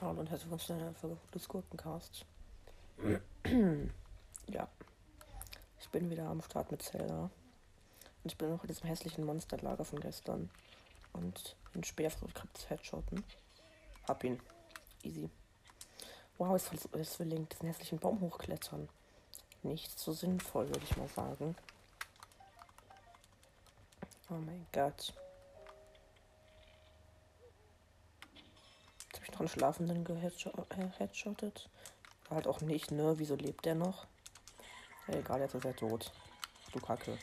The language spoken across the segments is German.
Hallo und herzlich willkommen zu einer Folge des Gurkencast. ja, ich bin wieder am Start mit Zelda. Und ich bin noch in diesem hässlichen Monsterlager von gestern. Und den Speer versucht gerade zu headshotten. Hab ihn. Easy. Wow, jetzt voll das will diesen hässlichen Baum hochklettern. Nicht so sinnvoll, würde ich mal sagen. Oh mein Gott. Einen Schlafenden geheadshottet. Halt auch nicht, ne? Wieso lebt der noch? Egal, jetzt ist er tot. Du Kacke.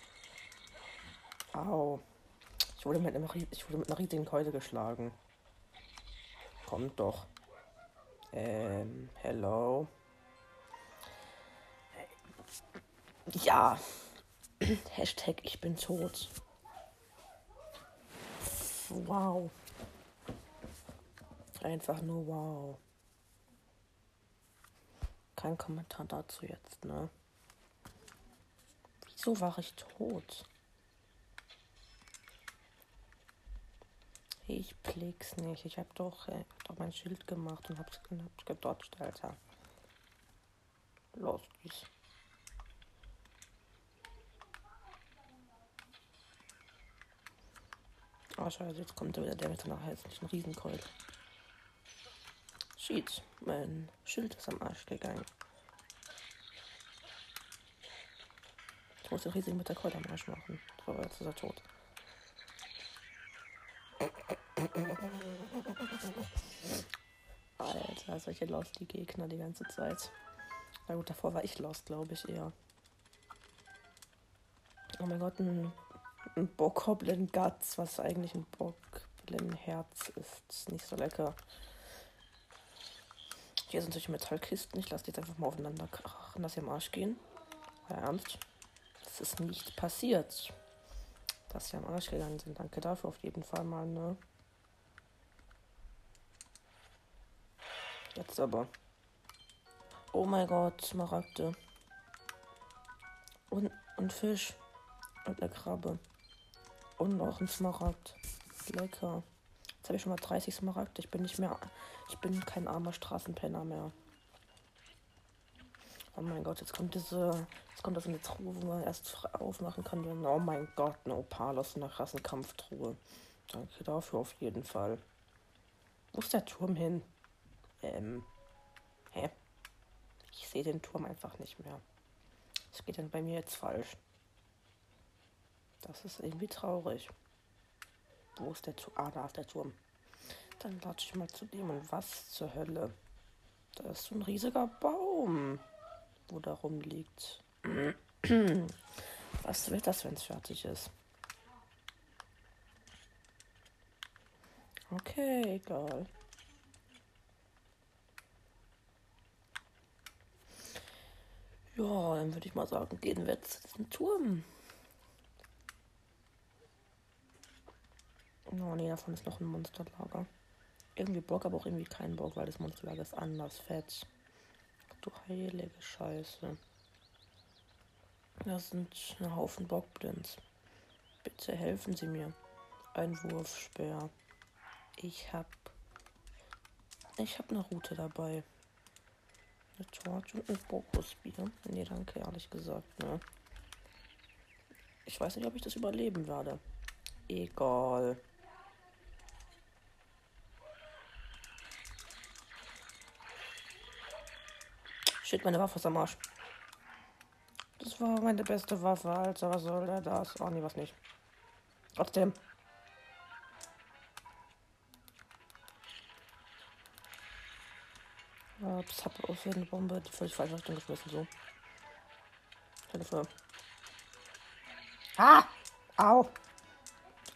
Au. Ich wurde mit, einem, ich wurde mit einer riesigen Keule geschlagen. Kommt doch. Ähm, hello. Ja. Hashtag ich bin tot. Wow. Einfach nur wow. Kein Kommentar dazu jetzt, ne? Wieso war ich tot? Ich blick's nicht. Ich hab doch, äh, doch mein Schild gemacht und hab's, hab's gedodged, Alter. Los geht's. Oh, scheiße, jetzt kommt wieder der mit seiner hässlichen Riesenkeule. Shit, mein Schild ist am Arsch gegangen. Ich muss den riesigen mit der Keule am Arsch machen. So, jetzt ist er tot. Alter, solche Lost die Gegner die ganze Zeit. Na gut, davor war ich Lost, glaube ich eher. Oh mein Gott, ein, ein Bockhoblin Guts, was eigentlich ein Bockblin Herz ist. Nicht so lecker. Hier sind solche Metallkisten. Ich lasse die jetzt einfach mal aufeinander krachen, dass sie am Arsch gehen. Ja, ernst. Das ist nicht passiert. Dass sie am Arsch gegangen sind. Danke dafür auf jeden Fall mal, ne? Jetzt aber. Oh mein Gott, Smaragde. Und, und Fisch. Und eine Krabbe. Und noch ein Smaragd. Lecker. Jetzt habe ich schon mal 30 Smaragde. Ich bin nicht mehr. Ich bin kein armer Straßenpenner mehr. Oh mein Gott, jetzt kommt diese. Jetzt kommt das in die Truhe, wo man erst aufmachen kann. Oh mein Gott, eine Opalos in der krassen. Danke dafür auf jeden Fall. Wo ist der Turm hin? Ähm. Hä? Ich sehe den Turm einfach nicht mehr. Was geht denn bei mir jetzt falsch? Das ist irgendwie traurig. Wo ist der Turm? Ah, da ist der Turm. Dann latsche ich mal zu dem. Und was zur Hölle? Da ist so ein riesiger Baum, wo da rumliegt. was wird das, wenn es fertig ist? Okay, egal. Ja, dann würde ich mal sagen, gehen wir jetzt zum Turm. Oh nee, davon ist noch ein Monsterlager. Irgendwie Bock, aber auch irgendwie kein Bock, weil das Monsterlager ist anders fett. Du heilige Scheiße. Das sind ein Haufen Bockblins. Bitte helfen Sie mir. Ein Wurfspeer. Ich hab. Ich hab eine Route dabei. Eine Torch und ein Fokusbier. Nee, danke, ehrlich gesagt, ne? Ich weiß nicht, ob ich das überleben werde. Egal. Shit, meine Waffe ist am Arsch. Das war meine beste Waffe, Alter. Was soll der das? Oh, nee, was nicht. Trotzdem. Ups, hab auf eine Bombe die völlig falsche Richtung geschmissen, so. Hilfe. Ah! Au!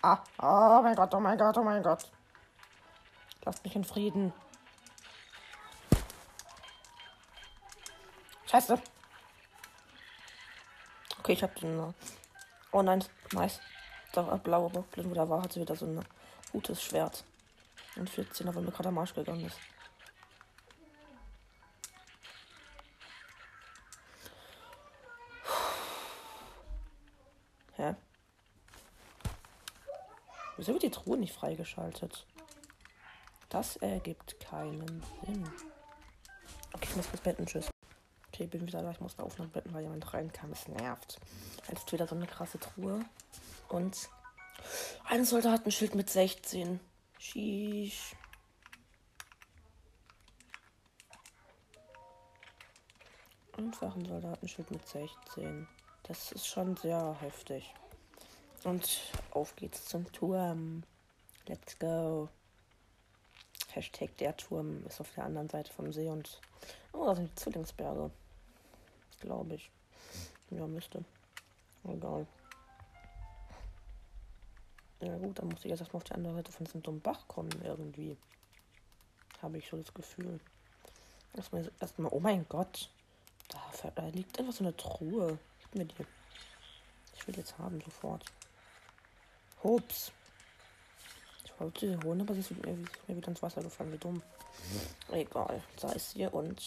Ah! Oh mein Gott, oh mein Gott, oh mein Gott. Lasst mich in Frieden. Scheiße. Okay, ich hab den. Oh nein, nice. Da blaue Bockblin, wo da war, hat sie wieder so ein gutes Schwert. Und 14er, weil mir gerade am Arsch gegangen ist. Hä? Wieso wird die Truhe nicht freigeschaltet? Das ergibt keinen Sinn. Okay, ich muss kurz betten. Tschüss. Okay, bin wieder da. Ich muss da aufnehmen betten, weil jemand reinkam. Es nervt. Jetzt ist wieder so eine krasse Truhe. Und ein Soldatenschild mit 16. Sheesh. Einfach ein Soldatenschild mit 16. Das ist schon sehr heftig. Und auf geht's zum Turm. Let's go. Hashtag der Turm ist auf der anderen Seite vom See und. Oh, da sind die Zwillingsberge. Glaube ich. Ja, müsste. Egal. Ja gut, dann muss ich jetzt erstmal auf die andere Seite von diesem dummen Bach kommen irgendwie. Habe ich so das Gefühl. Erstmal, erstmal, oh mein Gott. Da, da liegt einfach so eine Truhe. Gib mir die. Ich will jetzt haben sofort. Hups. Ich wollte sie holen, aber sie ist mir, mir wieder ins Wasser gefallen. Wie dumm. Egal. Da ist sie und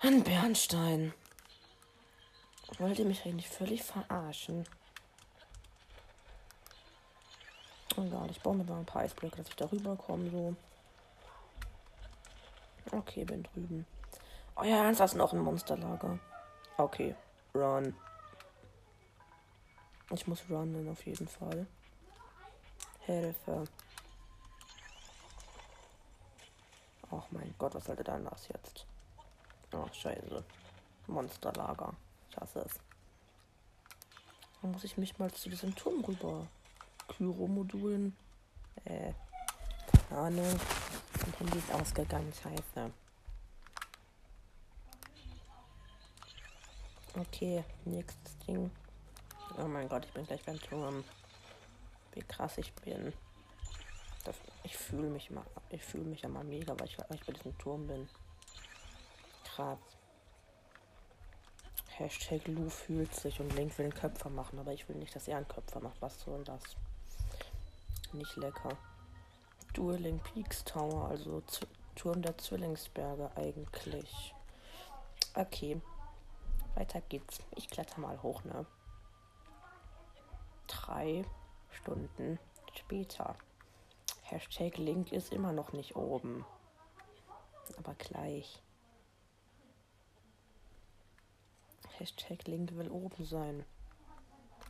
ein Bernstein. Wollt ihr mich eigentlich völlig verarschen? Egal, ich baue mir mal ein paar Eisblöcke, dass ich darüber komme, so. Okay, bin drüben. Oh ja, ernst, ist noch ein Monsterlager. Okay, run. Ich muss runnen auf jeden Fall. Hilfe. Ach mein Gott, was sollte dann das jetzt? Ach, scheiße. Monsterlager. Ich hasse es. Dann muss ich mich mal zu diesem Turm rüber. Kyro-Modulen. Äh, keine Ahnung. Mein Handy ist ausgegangen. Scheiße. Okay, nächstes Ding. Oh mein Gott, ich bin gleich beim Turm. Wie krass ich bin. Das, ich fühle mich mal, ich fühle mich ja mal mega, weil ich, weil ich bei diesem Turm bin. Krass. Hashtag Lu fühlt sich und Link will einen Köpfer machen, aber ich will nicht, dass er einen Köpfer macht. Was soll das? Nicht lecker. Dueling Peaks Tower, also Z Turm der Zwillingsberge eigentlich. Okay. Weiter geht's. Ich kletter mal hoch, ne? Drei Stunden später. Hashtag Link ist immer noch nicht oben. Aber gleich. Hashtag Link will oben sein.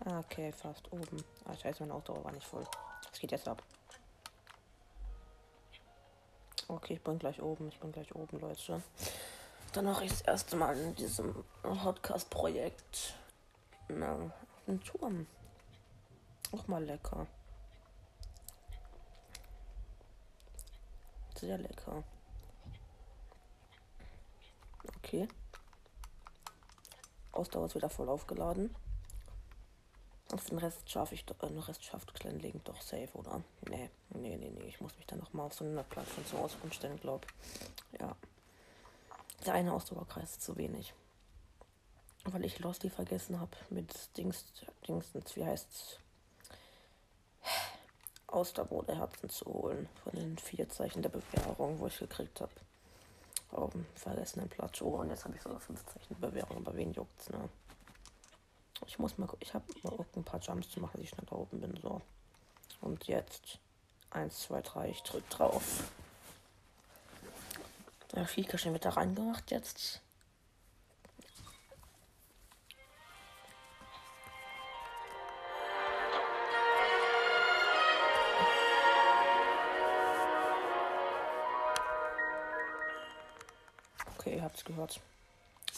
Ah, okay, fast oben. Ah, scheiße, mein Auto war nicht voll. Was geht jetzt ab? Okay, ich bin gleich oben. Ich bin gleich oben, Leute. Dann mache ich das erste Mal in diesem Podcast-Projekt einen Turm. Auch mal lecker. Sehr lecker. Okay. Ausdauer ist wieder voll aufgeladen. Auf den Rest schaffe ich doch, äh, den Rest schafft Kleinlegen doch safe, oder? Nee, nee, nee, nee. Ich muss mich dann noch mal auf so eine Plattform zum Ausruhen stellen, glaub. Ja. Der eine Ausdauerkreis ist zu wenig. Weil ich Losty vergessen habe mit Dings, Dingsens, wie heißt's? Herzen zu holen. Von den vier Zeichen der Bewährung, wo ich gekriegt habe. Auf dem vergessenen Plateau. Und jetzt habe ich sogar fünf Zeichen der Bewährung. Aber wen juckt's, ne? Ich muss mal, ich habe mal ein paar Jumps zu machen, dass ich schnell da oben bin. So. Und jetzt. Eins, zwei, drei. Ich drück drauf. Der Fliehkasten wird da reingemacht jetzt. Okay, ihr habt es gehört.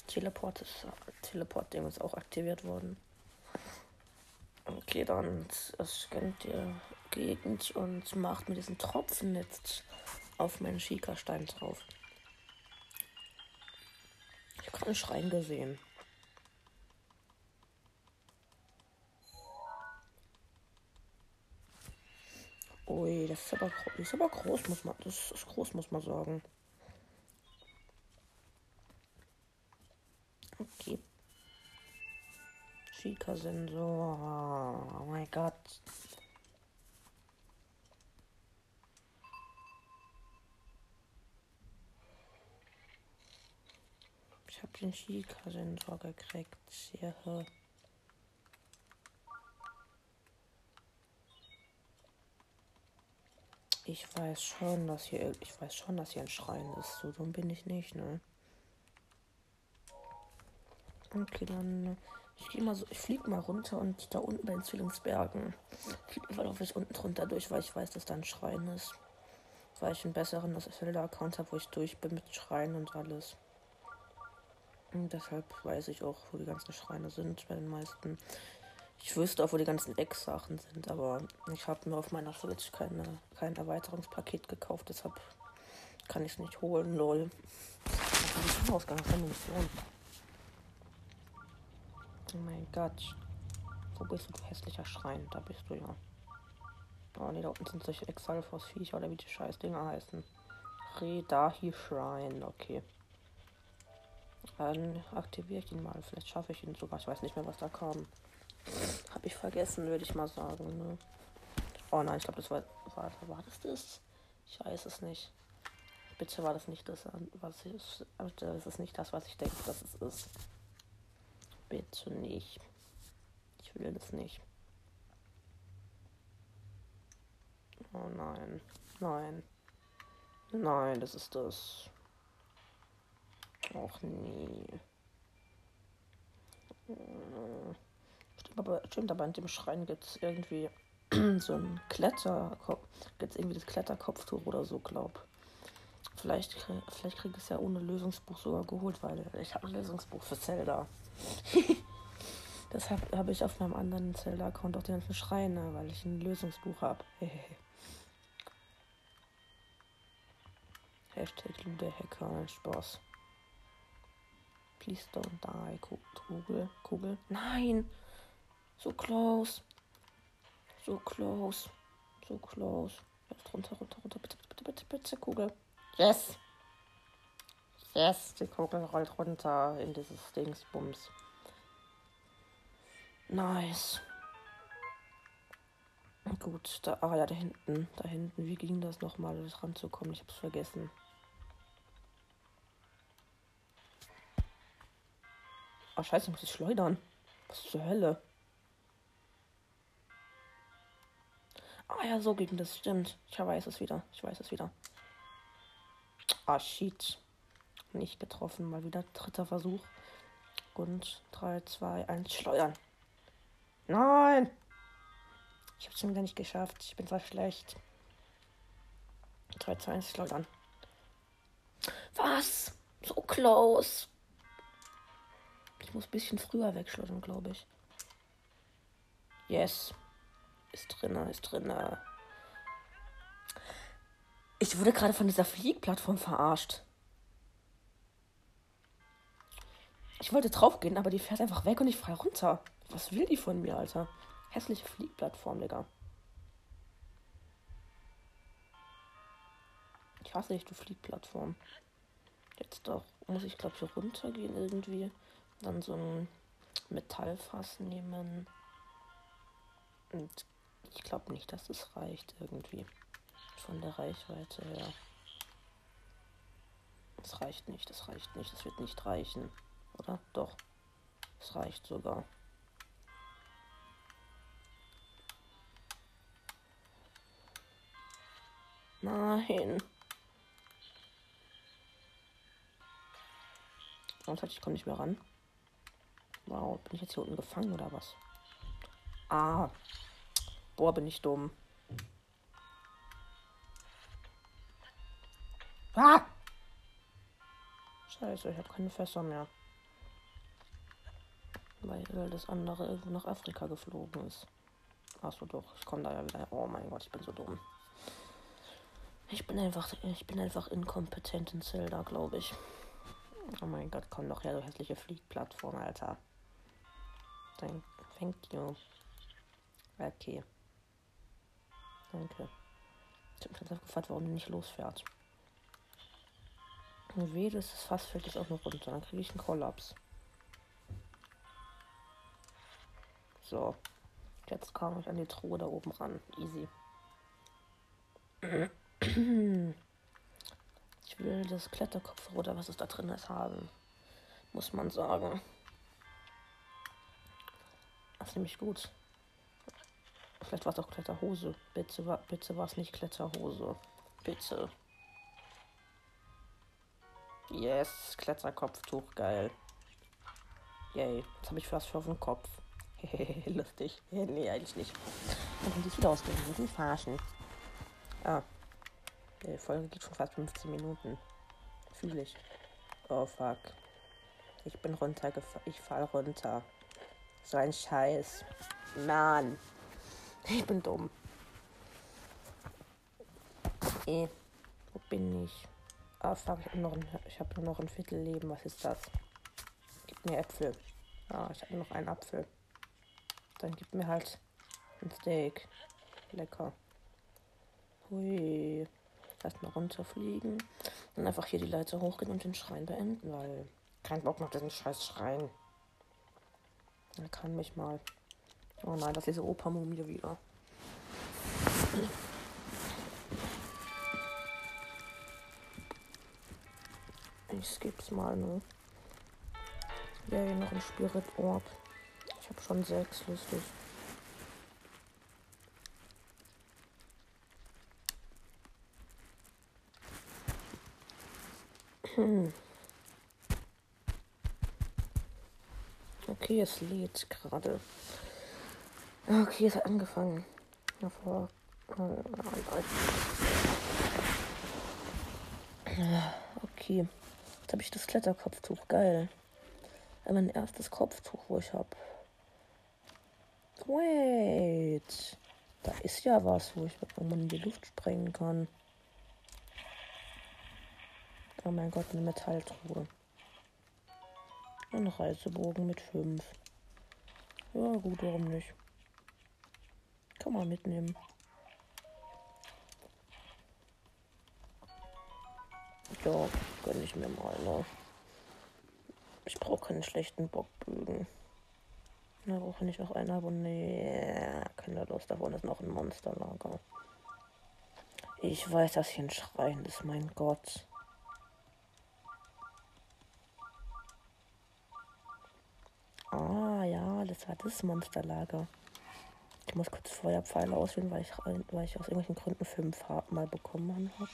Teleport ist Teleport-Ding ist auch aktiviert worden. Okay, dann scannt die Gegend und macht mir diesen Tropfen jetzt auf meinen Schika-Stein drauf. Ich habe gerade einen Schrein gesehen. Ui, das ist aber, ist aber groß, muss man, das ist groß, muss man sagen. Schika-Sensor. Oh mein Gott. Ich habe den Schika-Sensor gekriegt. Sehr. Ich weiß schon, dass hier, ich weiß schon, dass hier ein Schrein ist. So dumm bin ich nicht, ne? Okay, dann ich gehe mal so, ich fliege mal runter und da unten bei den Zwillingsbergen. Ich laufe ich unten drunter durch, weil ich weiß, dass da ein Schrein ist. Weil ich einen besseren Zelda-Account habe, wo ich durch bin mit Schreien und alles. Und deshalb weiß ich auch, wo die ganzen Schreine sind bei den meisten. Ich wüsste auch, wo die ganzen Ex-Sachen sind, aber ich habe mir auf meiner Switch keine, kein Erweiterungspaket gekauft, deshalb kann ich es nicht holen, lol. Das ist Ausgang von Mission. Oh mein Gott. Wo bist du, du hässlicher Schrein? Da bist du ja. Oh ne, da unten sind solche Exalfos-Viecher oder wie die scheiß Dinger heißen. Redahi Shrine, okay. Dann aktiviere ich ihn mal. Vielleicht schaffe ich ihn sogar. Ich weiß nicht mehr, was da kam. Habe ich vergessen, würde ich mal sagen. Ne? Oh nein, ich glaube, das war, war. War das das? Ich weiß es nicht. Bitte war das nicht das, was ich. Das ist nicht das, was ich denke, dass es ist. Bitte nicht. Ich will das nicht. Oh nein. Nein. Nein, das ist das. Och nee. Stimmt aber, stimmt, aber in dem Schrein gibt es irgendwie so ein Kletterkopf. Gibt es irgendwie das Kletterkopftuch oder so, glaub. Vielleicht, vielleicht kriege ich es ja ohne Lösungsbuch sogar geholt, weil ich habe ein Lösungsbuch für Zelda. Deshalb habe ich auf meinem anderen Zelda-Account auch die ganzen Schreine, weil ich ein Lösungsbuch habe. Hashtag Lude Hacker, Spaß. Please don't die, Kugel, Kugel. Nein! So close. So close. So close. Jetzt runter, runter, runter. Bitte, bitte, bitte, bitte, Kugel. Yes! Yes, die Kugel rollt runter in dieses Dingsbums. Nice. Gut, da, ah ja, da hinten, da hinten. Wie ging das nochmal, ranzukommen? Ich hab's vergessen. Ah, scheiße, ich muss ich schleudern. Was zur Hölle? Ah ja, so ging das, stimmt. Ich weiß es wieder. Ich weiß es wieder. Ah, shit. Nicht getroffen. Mal wieder dritter Versuch. Und 3, 2, 1, schleudern. Nein! Ich hab's schon wieder nicht geschafft. Ich bin zwar schlecht. 3, 2, 1, schleudern. Was? So close. Ich muss ein bisschen früher wegschleudern, glaube ich. Yes. Ist drinne, ist drinne. Ich wurde gerade von dieser Fliegplattform verarscht. Ich wollte draufgehen, aber die fährt einfach weg und ich frei runter. Was will die von mir, Alter? Hässliche Fliegplattform, Digga. Ich hasse dich, du Fliegplattform. Jetzt doch. Muss ich, glaube ich, runtergehen irgendwie. Dann so ein Metallfass nehmen. Und ich glaube nicht, dass es reicht irgendwie. Von der Reichweite her. Das reicht nicht, das reicht nicht, das wird nicht reichen. Oder? Doch. Es reicht sogar. Nein. Und ich komme nicht mehr ran. Wow, bin ich jetzt hier unten gefangen oder was? Ah. Boah, bin ich dumm. Ah! Scheiße, ich habe keine Fässer mehr. Weil das andere irgendwo nach Afrika geflogen ist. Achso doch, ich komme da ja wieder. Oh mein Gott, ich bin so dumm. Ich bin einfach, ich bin einfach inkompetent in Zelda, glaube ich. Oh mein Gott, komm doch her, du hässliche Fliegplattform, Alter. Thank, you. Okay. Danke. Ich habe mich gefragt, warum die nicht losfährt. Und weh, das Fass fällt jetzt auch noch runter. Dann kriege ich einen Kollaps. So. Jetzt kam ich an die Truhe da oben ran. Easy. Ich will das Kletterkopf oder was es da drin ist haben. Muss man sagen. Das ist nämlich gut. Vielleicht war es auch Kletterhose. Bitte, war, bitte war es nicht Kletterhose. Bitte. Yes, Kletterkopftuch, geil. Yay, jetzt habe ich fast auf den Kopf. Lustig. nee, eigentlich nicht. Dann kann ich wieder ausgehen. Mit verarschen. Ah. Die Folge geht schon fast 15 Minuten. Fühle ich. Oh fuck. Ich bin runtergefallen. Ich fall runter. So ein Scheiß. Mann. Ich bin dumm. Eh. Wo bin ich? Ah, fuck, ich habe noch, hab nur noch ein Viertel Leben. Was ist das? Gib mir Äpfel. Ah, ich habe noch einen Apfel. Dann gib mir halt ein Steak. Lecker. Hui. Erstmal runterfliegen. Dann einfach hier die Leiter hochgehen und den Schrein beenden, weil kein Bock auf diesen scheiß Schrein. Er kann mich mal. Oh nein, das ist diese Opa-Mumie wieder. Ich skipp's mal, ne? Ja, hier noch ein Spirit Orb. Ich habe schon sechs, lustig. Hm. Okay, es lädt gerade. Okay, es hat angefangen. Davor. Okay. Jetzt habe ich das Kletterkopftuch. Geil. Mein erstes Kopftuch, wo ich habe. Wait. Da ist ja was, wo ich wo man in die Luft sprengen kann. Oh mein Gott, eine Metalltruhe. Ein Reisebogen mit 5. Ja, gut, warum nicht? Kann man mitnehmen. Ja, gönn ich mir mal, ne? Ich brauche keine schlechten Bockbögen. Da brauche ich auch einen, aber nee, keine Lust. Davon ist noch ein Monsterlager. Ich weiß, dass hier ein Schrein ist, mein Gott. Ah, ja, das war das Monsterlager. Ich muss kurz Feuerpfeile auswählen, weil ich, weil ich aus irgendwelchen Gründen fünf mal bekommen habe.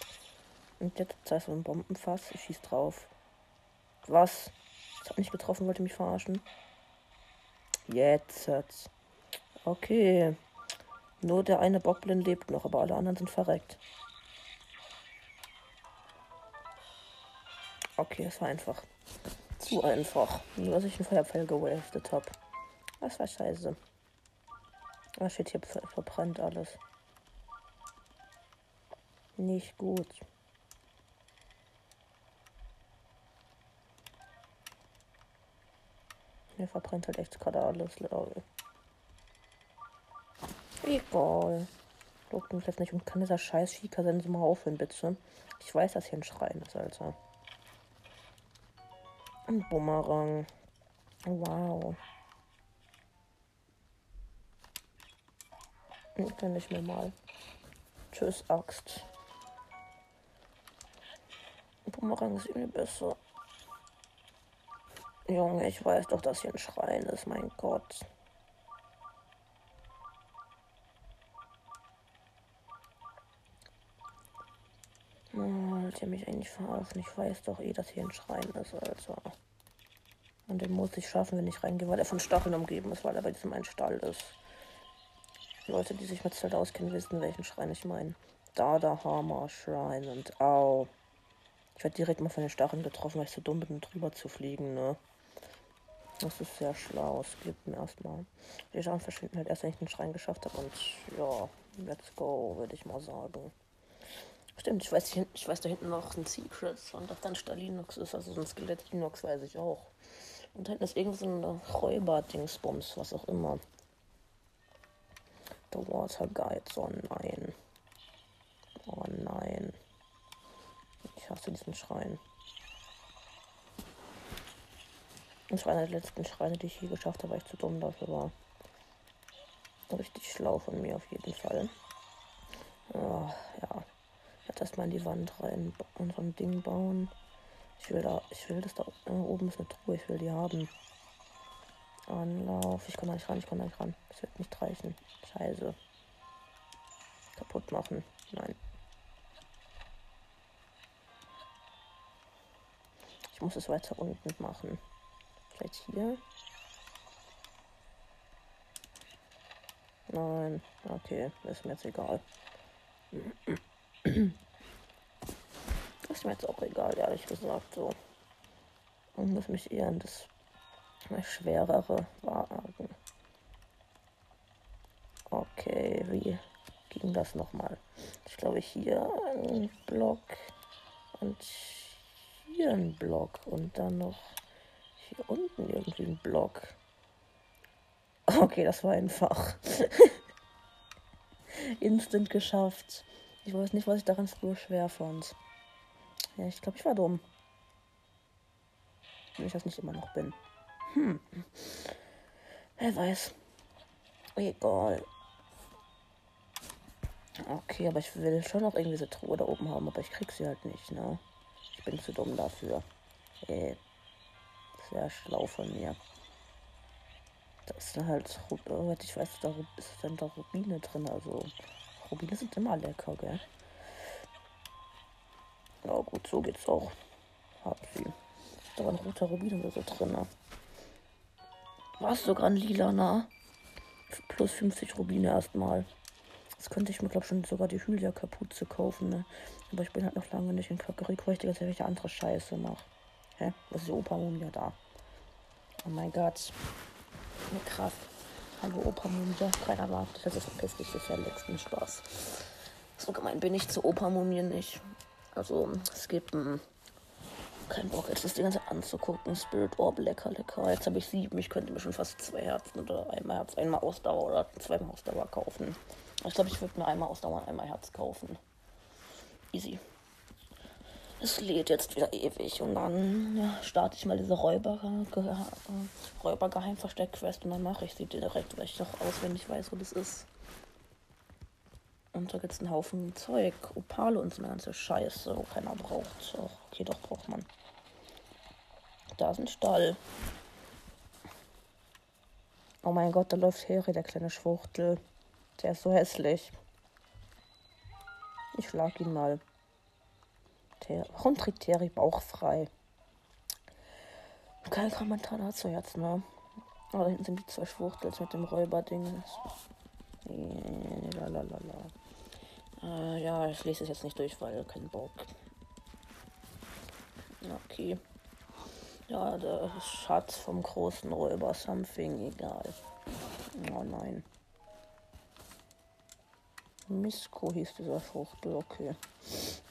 Und jetzt ist da so ein Bombenfass. Ich schieß drauf. Was? Das hat nicht getroffen, wollte mich verarschen. Jetzt. Okay. Nur der eine Bockblind lebt noch, aber alle anderen sind verreckt. Okay, es war einfach. Zu einfach. Nur, dass ich einen Feuerpfeil gewaftet habe. Das war scheiße. Ah, shit, hier verbrannt alles. Nicht gut. Mir verbrennt halt echt gerade alles, lol. Egal. Juckt mich jetzt nicht und kann dieser scheiß Schika-Sense mal aufhören, bitte. Ich weiß, dass hier ein Schrein ist, Alter. Ein Bumerang. Wow. Kann ich mir mal. Tschüss, Axt. Bumerang ist irgendwie besser. Junge, ich weiß doch, dass hier ein Schrein ist, mein Gott. Wollt ihr mich eigentlich verarschen? Ich weiß doch eh, dass hier ein Schrein ist, also. Und den muss ich schaffen, wenn ich reingehe, weil er von Stacheln umgeben ist, weil er bei diesem einen Stall ist. Die Leute, die sich mit Zelt auskennen, wissen, welchen Schrein ich meine. Da, da, Hammer, Schrein und au. Ich werde direkt mal von den Stacheln getroffen, weil ich so dumm bin, drüber zu fliegen, ne? Das ist sehr schlau. Es gibt mir erstmal. Die Sachen verschwinden halt erst, wenn ich den Schrein geschafft habe. Und ja, let's go, würde ich mal sagen. Stimmt, ich weiß, ich weiß da hinten noch ein Secret und dass dann Stalinux ist, also so ein Skelett Linux weiß ich auch. Und da hinten ist irgend so ein Räuber-Dingsbums, was auch immer. The Water Guide, oh nein. Oh nein. Ich hasse diesen Schrein. Das war einer der letzten Schreine, die ich hier geschafft habe, weil ich zu dumm dafür war. Richtig schlau von mir auf jeden Fall. Oh, ja. Werde erstmal in die Wand rein und so ein Ding bauen. Ich will da, ich will das da oben ist eine Truhe, ich will die haben. Anlauf. Ich komme da nicht ran, ich komme da nicht ran. Das wird nicht reichen. Scheiße. kaputt machen. Nein. Ich muss es weiter unten machen. Vielleicht hier. Nein. Okay, ist mir jetzt egal. Ist mir jetzt auch egal, ehrlich gesagt, so. Und muss mich eher in das schwerere wagen. Okay, wie ging das nochmal? Ich glaube hier ein Block und hier ein Block und dann noch hier unten irgendwie ein Block. Okay, das war einfach. Instant geschafft. Ich weiß nicht, was ich daran früher schwer fand. Ja, ich glaube, ich war dumm. Wenn ich das nicht immer noch bin. Hm. Wer weiß. Egal. Okay, aber ich will schon noch irgendwie diese Truhe da oben haben, aber ich krieg sie halt nicht, ne? Ich bin zu dumm dafür. Äh, sehr schlau von mir. Da ist dann halt, oh, ich weiß, da ist dann da Rubine drin, also Rubine sind immer lecker, gell? Ja gut, so geht's auch. Hab sie. Da war ein roter Rubin oder so drin. War es sogar ein lilaner? Plus 50 Rubine erstmal. Das könnte ich mir, glaube schon sogar die Hylia-Kapuze kaufen, ne? Aber ich bin halt noch lange nicht in Kakariko, weil ich die ganze welche andere Scheiße mache. Hä? Was ist die Opa-Mumia da? Oh mein Gott. Krass. Hallo Opa-Mumie. Keiner mag das. ist verpiss dich, gefährlichsten Spaß. So gemein bin ich zu Opa-Mumien nicht. Also, es gibt ein. Kein Bock, jetzt das die ganze anzugucken. Spirit Orb, lecker, lecker. Jetzt habe ich sieben. Ich könnte mir schon fast zwei Herzen oder einmal Herz, einmal Ausdauer oder zweimal Ausdauer kaufen. Ich glaube, ich würde mir einmal Ausdauer und einmal Herz kaufen. Easy. Es lädt jetzt wieder ewig und dann ja, starte ich mal diese Räuber, Ge Räuber Geheimversteck-Quest und dann mache ich sie direkt, weil ich doch auswendig weiß, wo das ist. Und da gibt es einen Haufen Zeug, Opale und so eine ganze Scheiße, wo keiner braucht. Och, okay, doch braucht man. Da ist ein Stall. Oh mein Gott, da läuft Harry, der kleine Schwuchtel. Der ist so hässlich. Ich schlag ihn mal. Warum trägt Terry bauchfrei? Kein Kommentar dazu jetzt, ne? Aber da hinten sind die zwei Schwuchtels mit dem Räuberding. Lalalala. Äh, ja, ich lese es jetzt nicht durch, weil kein Bock. Okay. Ja, der Schatz vom großen Räuber, something, egal. Oh nein. Misko hieß dieser Schwuchtel, okay.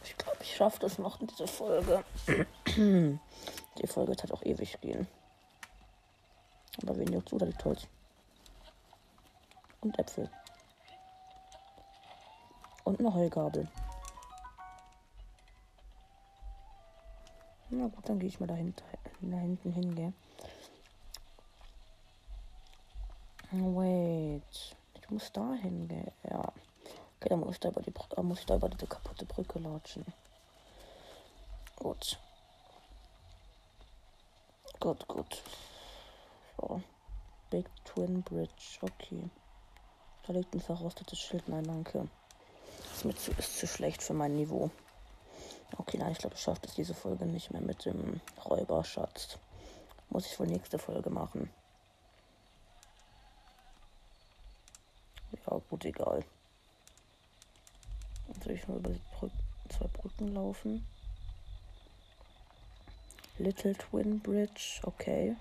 Ich glaube, ich schaffe das noch in dieser Folge. Die Folge wird halt auch ewig gehen. Aber wen juckt so, da liegt Holz. Und Äpfel. Und eine Heugabel. Na gut, dann gehe ich mal dahinter, da hinten hingehen. Wait. Ich muss da hingehen. Ja. Okay, dann muss ich da über die Brücke, muss ich da über diese kaputte Brücke latschen. Gut. Gut, gut. So. Big Twin Bridge. Okay. Da liegt ein verrostetes Schild. Nein, danke. Ist, mir zu, ist zu schlecht für mein Niveau. Okay, nein, ich glaube, ich schaffe es diese Folge nicht mehr mit dem Räuberschatz. Muss ich wohl nächste Folge machen. Ja, gut, egal. Soll ich mal über die Brü zwei Brücken laufen? Little Twin Bridge, okay.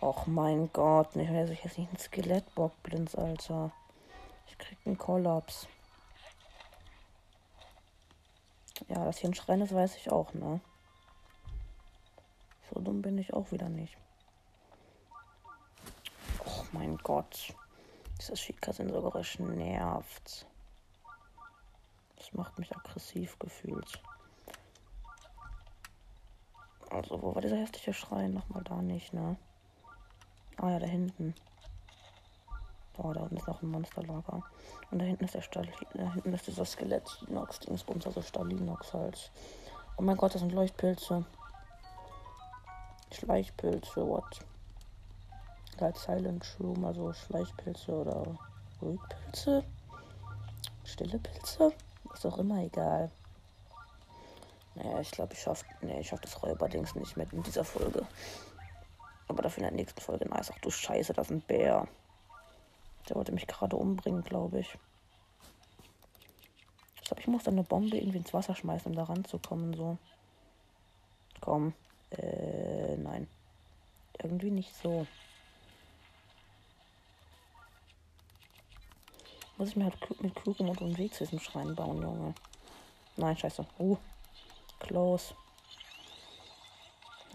Och mein Gott, nicht mehr ich jetzt nicht ein Skelettbockblins, Alter. Ich krieg einen Kollaps. Ja, dass hier ein Schrein ist, weiß ich auch, ne? So dumm bin ich auch wieder nicht. Och mein Gott. Dieses Schika-Sensorgeräusch nervt. Das macht mich aggressiv gefühlt. Also, wo war dieser hässliche Schrein? Nochmal da nicht, ne? Ah ja, da hinten. Oh, da unten ist noch ein Monsterlager. Und da hinten ist der Stall. Da hinten ist dieser Skelett Inox Dingsbums, also Stalinox halt. Oh mein Gott, das sind Leuchtpilze. Schleichpilze, what? Halt Silent Shroom, also Schleichpilze oder Ruhigpilze? Stille Pilze? Ist auch immer egal. Naja, ich glaube, ich schaffe nee, ich schaff das Räuberdings nicht mit in dieser Folge. Aber dafür in der nächsten Folge nice. Ach du Scheiße, das ist ein Bär. Der wollte mich gerade umbringen, glaube ich. Ich glaube, ich muss dann eine Bombe irgendwie ins Wasser schmeißen, um da ranzukommen. So. Komm. Äh, nein. Irgendwie nicht so. Muss ich mir halt mit klugem und Weg zu diesem Schrein bauen, Junge. Nein, scheiße. Uh. Close.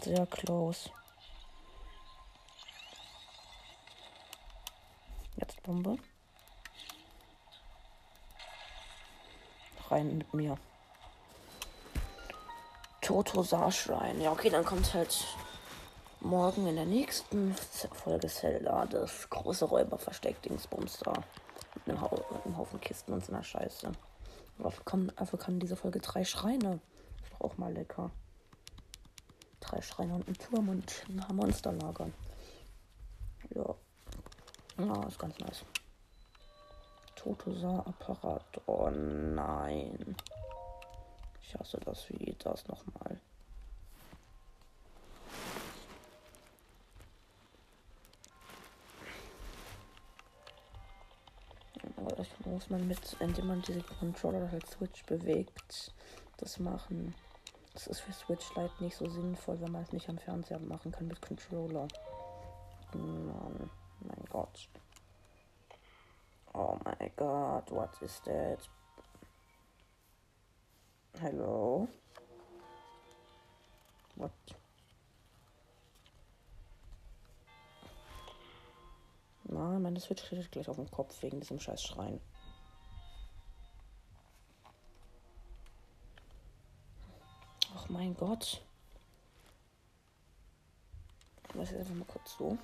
Sehr close. Jetzt Bombe. Rein mit mir. Toto Saarschwein. Ja, okay, dann kommt halt morgen in der nächsten Folge Zelda das große Räuberversteck-Dingsbums da. Mit einem, Hau einem Haufen Kisten und so einer Scheiße. Dafür kann, dafür kann diese Folge drei Schreine. Ist doch auch mal lecker. Drei Schreine und ein Turm und ein Monsterlager. Ja. Ja, ist ganz nice. Totosa-Apparat. Oh nein. Ich hasse das. Wie das nochmal? Muss man mit, indem man diese Controller halt Switch bewegt, das machen. Das ist für Switch Lite nicht so sinnvoll, wenn man es nicht am Fernseher machen kann mit Controller. Mann, mein Gott. Oh my god, what is that? Hello? What? Na, meine Switch steht gleich auf dem Kopf wegen diesem scheiß Schreien. Mein Gott. Ich weiß jetzt einfach mal kurz so,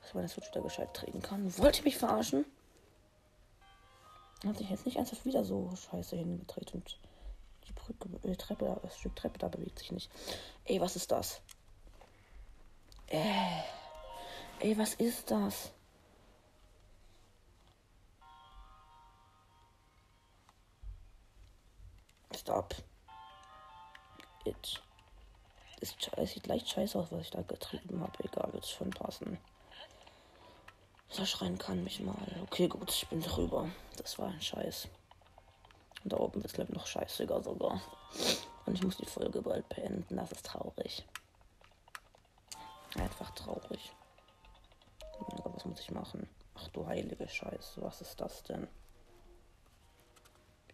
dass ich meine Switch da gescheit treten kann. Wollt ihr mich verarschen? Hat sich jetzt nicht ernsthaft wieder so scheiße hingedreht und die Brücke, die Treppe, das Stück Treppe da bewegt sich nicht. Ey, was ist das? Äh, ey, was ist das? Stop. It. Es sieht leicht scheiße aus, was ich da getrieben habe. Egal, wird schon passen. Verschreien kann mich mal. Okay, gut, ich bin drüber. Das war ein Scheiß. Und da oben wird es, glaube ich, noch scheißiger sogar. Und ich muss die Folge bald beenden. Das ist traurig. Einfach traurig. Aber was muss ich machen? Ach du heilige Scheiße. Was ist das denn?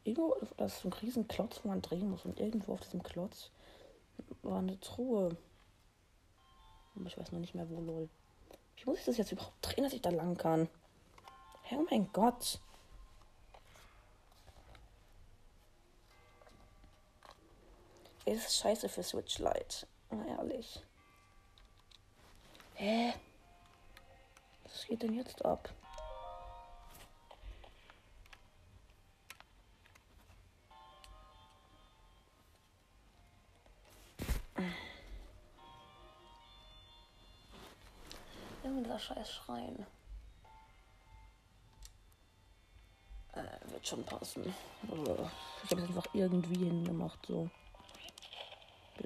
Irgendwo, das ist ein riesen Klotz, wo man drehen muss. Und irgendwo auf diesem Klotz war eine Truhe. Aber ich weiß noch nicht mehr, wo, lol. Wie muss ich das jetzt überhaupt drehen, dass ich da lang kann? Hey, oh mein Gott. Ist scheiße für Switch Lite. Na ehrlich. Hä? Was geht denn jetzt ab? Irgendein scheiß Schrein. Äh, wird schon passen. Also, ich habe es einfach irgendwie hingemacht, so.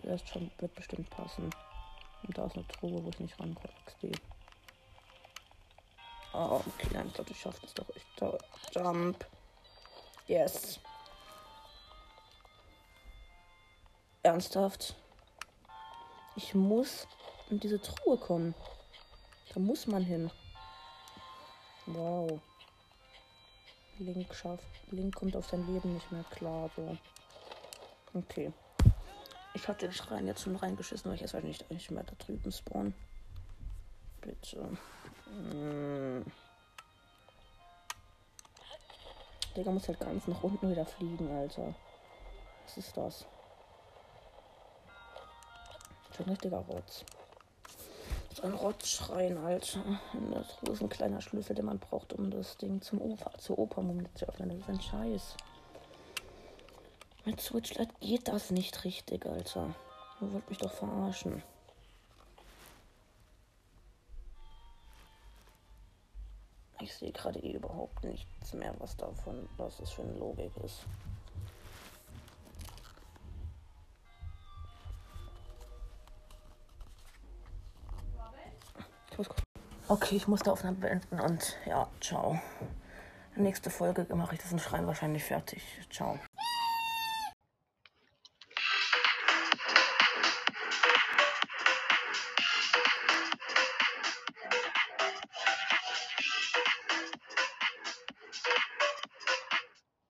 Das schon, wird bestimmt passen. Und da ist eine Truhe, wo ich nicht rankomme. XD. Oh, okay, nein, ich glaube, ich schaffe das doch. Ich jump. Yes. Ernsthaft? Ich muss in diese Truhe kommen. Da muss man hin. Wow. Link schafft. Link kommt auf sein Leben nicht mehr klar. So. Okay. Ich habe den Schrein jetzt schon reingeschissen, weil ich jetzt halt nicht, nicht mehr da drüben spawn. Bitte. Hm. Digga muss halt ganz nach unten wieder fliegen, Alter. Was ist das? Schon richtiger Rotz. So ein Rotzschrein, Alter. Das ist ein kleiner Schlüssel, den man braucht, um das Ding zum Opa, zur Opermumie zu öffnen. Das ist ein Scheiß. Mit Switchlight geht das nicht richtig, Alter. Du wollt mich doch verarschen. Ich sehe gerade eh überhaupt nichts mehr, was davon, was das für eine Logik ist. Okay, ich muss die Aufnahme beenden und ja, ciao. Nächste Folge mache ich das in Schrein wahrscheinlich fertig. Ciao.